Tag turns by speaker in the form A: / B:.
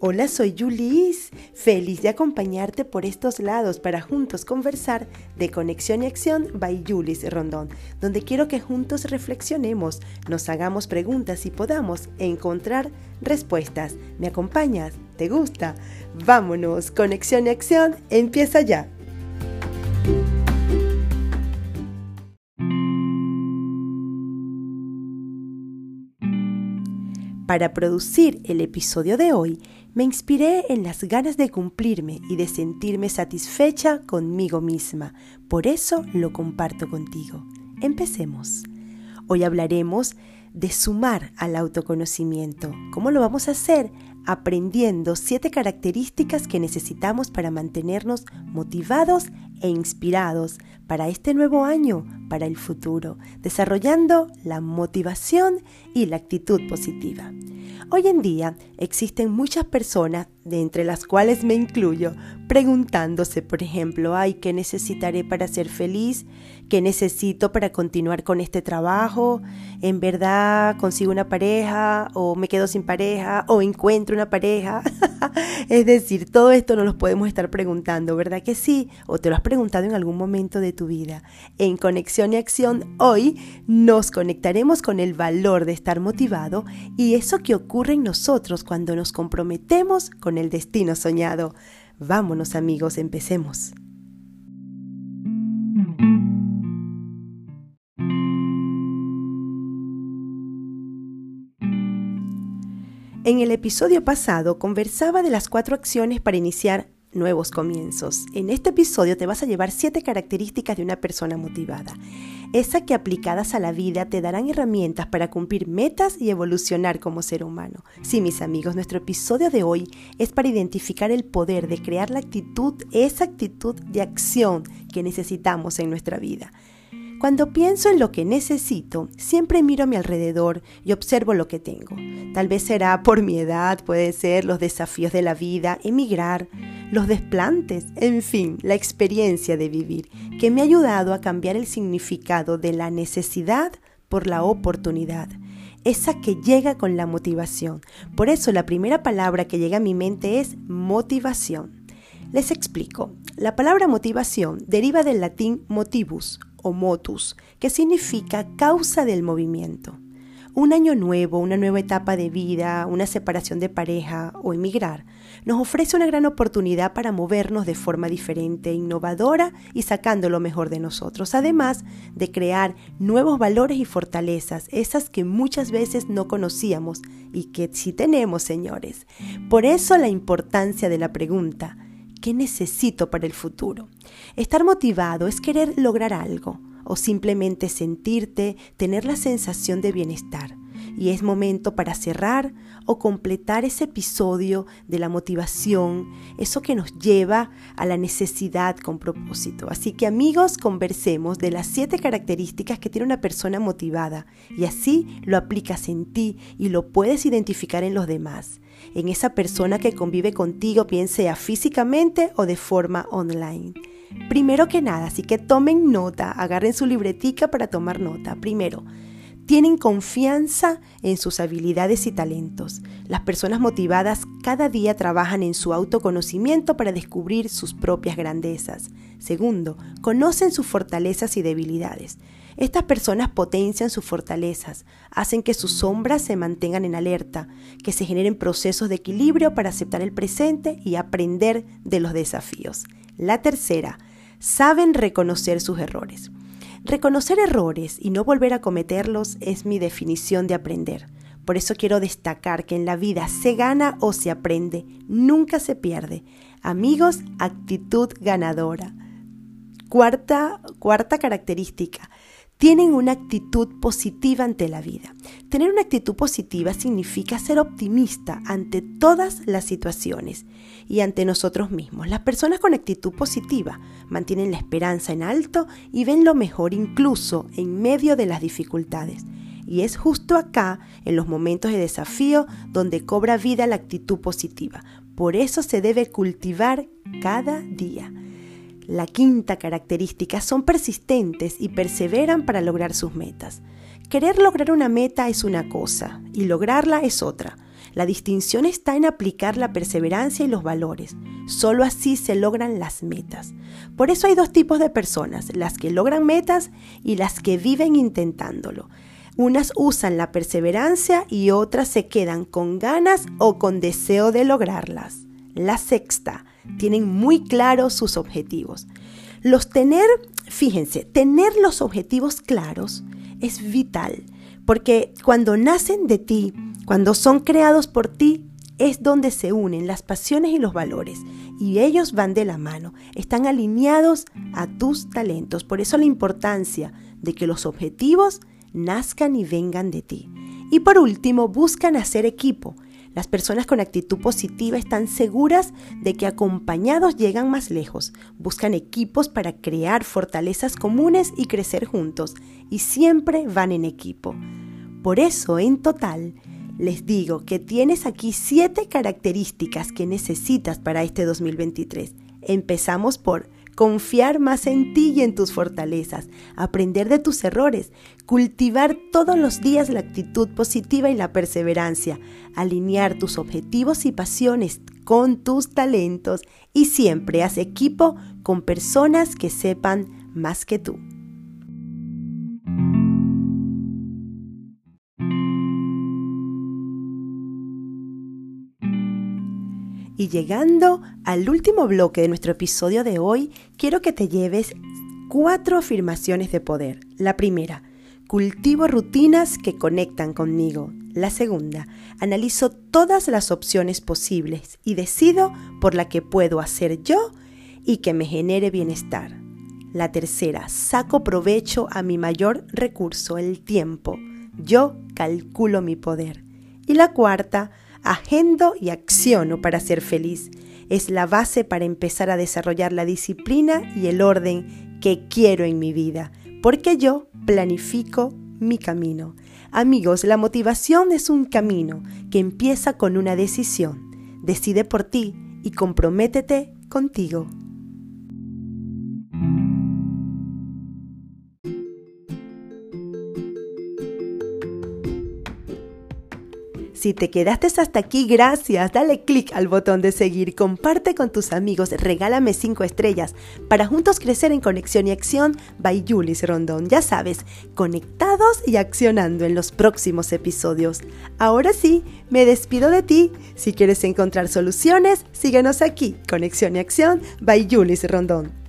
A: Hola, soy Julis, feliz de acompañarte por estos lados para juntos conversar de Conexión y Acción by Julis Rondón, donde quiero que juntos reflexionemos, nos hagamos preguntas y podamos encontrar respuestas. ¿Me acompañas? ¿Te gusta? Vámonos, Conexión y Acción empieza ya. Para producir el episodio de hoy, me inspiré en las ganas de cumplirme y de sentirme satisfecha conmigo misma. Por eso lo comparto contigo. Empecemos. Hoy hablaremos de sumar al autoconocimiento. ¿Cómo lo vamos a hacer? Aprendiendo siete características que necesitamos para mantenernos motivados e inspirados para este nuevo año, para el futuro, desarrollando la motivación y la actitud positiva. Hoy en día existen muchas personas, de entre las cuales me incluyo, preguntándose, por ejemplo, ay, ¿qué necesitaré para ser feliz? ¿Qué necesito para continuar con este trabajo? ¿En verdad consigo una pareja o me quedo sin pareja o encuentro una pareja? es decir, todo esto nos lo podemos estar preguntando, ¿verdad que sí? ¿O te lo has preguntado en algún momento de tu vida? En Conexión y Acción, hoy nos conectaremos con el valor de estar motivado y eso que ocurre en nosotros cuando nos comprometemos con el destino soñado. Vámonos amigos, empecemos. En el episodio pasado conversaba de las cuatro acciones para iniciar nuevos comienzos. En este episodio te vas a llevar siete características de una persona motivada. Esa que aplicadas a la vida te darán herramientas para cumplir metas y evolucionar como ser humano. Sí, mis amigos, nuestro episodio de hoy es para identificar el poder de crear la actitud, esa actitud de acción que necesitamos en nuestra vida. Cuando pienso en lo que necesito, siempre miro a mi alrededor y observo lo que tengo. Tal vez será por mi edad, puede ser los desafíos de la vida, emigrar, los desplantes, en fin, la experiencia de vivir, que me ha ayudado a cambiar el significado de la necesidad por la oportunidad esa que llega con la motivación. Por eso la primera palabra que llega a mi mente es motivación. Les explico. La palabra motivación deriva del latín motivus o motus, que significa causa del movimiento. Un año nuevo, una nueva etapa de vida, una separación de pareja o emigrar nos ofrece una gran oportunidad para movernos de forma diferente, innovadora y sacando lo mejor de nosotros, además de crear nuevos valores y fortalezas, esas que muchas veces no conocíamos y que sí tenemos, señores. Por eso la importancia de la pregunta, ¿Qué necesito para el futuro? Estar motivado es querer lograr algo o simplemente sentirte, tener la sensación de bienestar. Y es momento para cerrar o completar ese episodio de la motivación, eso que nos lleva a la necesidad con propósito. Así que amigos, conversemos de las siete características que tiene una persona motivada y así lo aplicas en ti y lo puedes identificar en los demás en esa persona que convive contigo, bien sea físicamente o de forma online. Primero que nada, así que tomen nota, agarren su libretica para tomar nota. Primero, tienen confianza en sus habilidades y talentos. Las personas motivadas cada día trabajan en su autoconocimiento para descubrir sus propias grandezas. Segundo, conocen sus fortalezas y debilidades. Estas personas potencian sus fortalezas, hacen que sus sombras se mantengan en alerta, que se generen procesos de equilibrio para aceptar el presente y aprender de los desafíos. La tercera, saben reconocer sus errores. Reconocer errores y no volver a cometerlos es mi definición de aprender. Por eso quiero destacar que en la vida se gana o se aprende, nunca se pierde. Amigos, actitud ganadora. Cuarta, cuarta característica, tienen una actitud positiva ante la vida. Tener una actitud positiva significa ser optimista ante todas las situaciones y ante nosotros mismos. Las personas con actitud positiva mantienen la esperanza en alto y ven lo mejor incluso en medio de las dificultades. Y es justo acá, en los momentos de desafío, donde cobra vida la actitud positiva. Por eso se debe cultivar cada día. La quinta característica son persistentes y perseveran para lograr sus metas. Querer lograr una meta es una cosa y lograrla es otra. La distinción está en aplicar la perseverancia y los valores. Solo así se logran las metas. Por eso hay dos tipos de personas, las que logran metas y las que viven intentándolo. Unas usan la perseverancia y otras se quedan con ganas o con deseo de lograrlas. La sexta, tienen muy claros sus objetivos. Los tener, fíjense, tener los objetivos claros es vital, porque cuando nacen de ti, cuando son creados por ti, es donde se unen las pasiones y los valores, y ellos van de la mano, están alineados a tus talentos. Por eso la importancia de que los objetivos nazcan y vengan de ti. Y por último, buscan hacer equipo. Las personas con actitud positiva están seguras de que acompañados llegan más lejos, buscan equipos para crear fortalezas comunes y crecer juntos, y siempre van en equipo. Por eso, en total, les digo que tienes aquí siete características que necesitas para este 2023. Empezamos por confiar más en ti y en tus fortalezas, aprender de tus errores, cultivar todos los días la actitud positiva y la perseverancia, alinear tus objetivos y pasiones con tus talentos y siempre haz equipo con personas que sepan más que tú. Y llegando al último bloque de nuestro episodio de hoy, quiero que te lleves cuatro afirmaciones de poder. La primera, cultivo rutinas que conectan conmigo. La segunda, analizo todas las opciones posibles y decido por la que puedo hacer yo y que me genere bienestar. La tercera, saco provecho a mi mayor recurso, el tiempo. Yo calculo mi poder. Y la cuarta, agendo y acciono para ser feliz. Es la base para empezar a desarrollar la disciplina y el orden que quiero en mi vida, porque yo planifico mi camino. Amigos, la motivación es un camino que empieza con una decisión. Decide por ti y comprométete contigo. Si te quedaste hasta aquí, gracias. Dale click al botón de seguir, comparte con tus amigos, regálame 5 estrellas para juntos crecer en conexión y acción by Julis Rondón. Ya sabes, conectados y accionando en los próximos episodios. Ahora sí, me despido de ti. Si quieres encontrar soluciones, síguenos aquí, Conexión y Acción by Julis Rondón.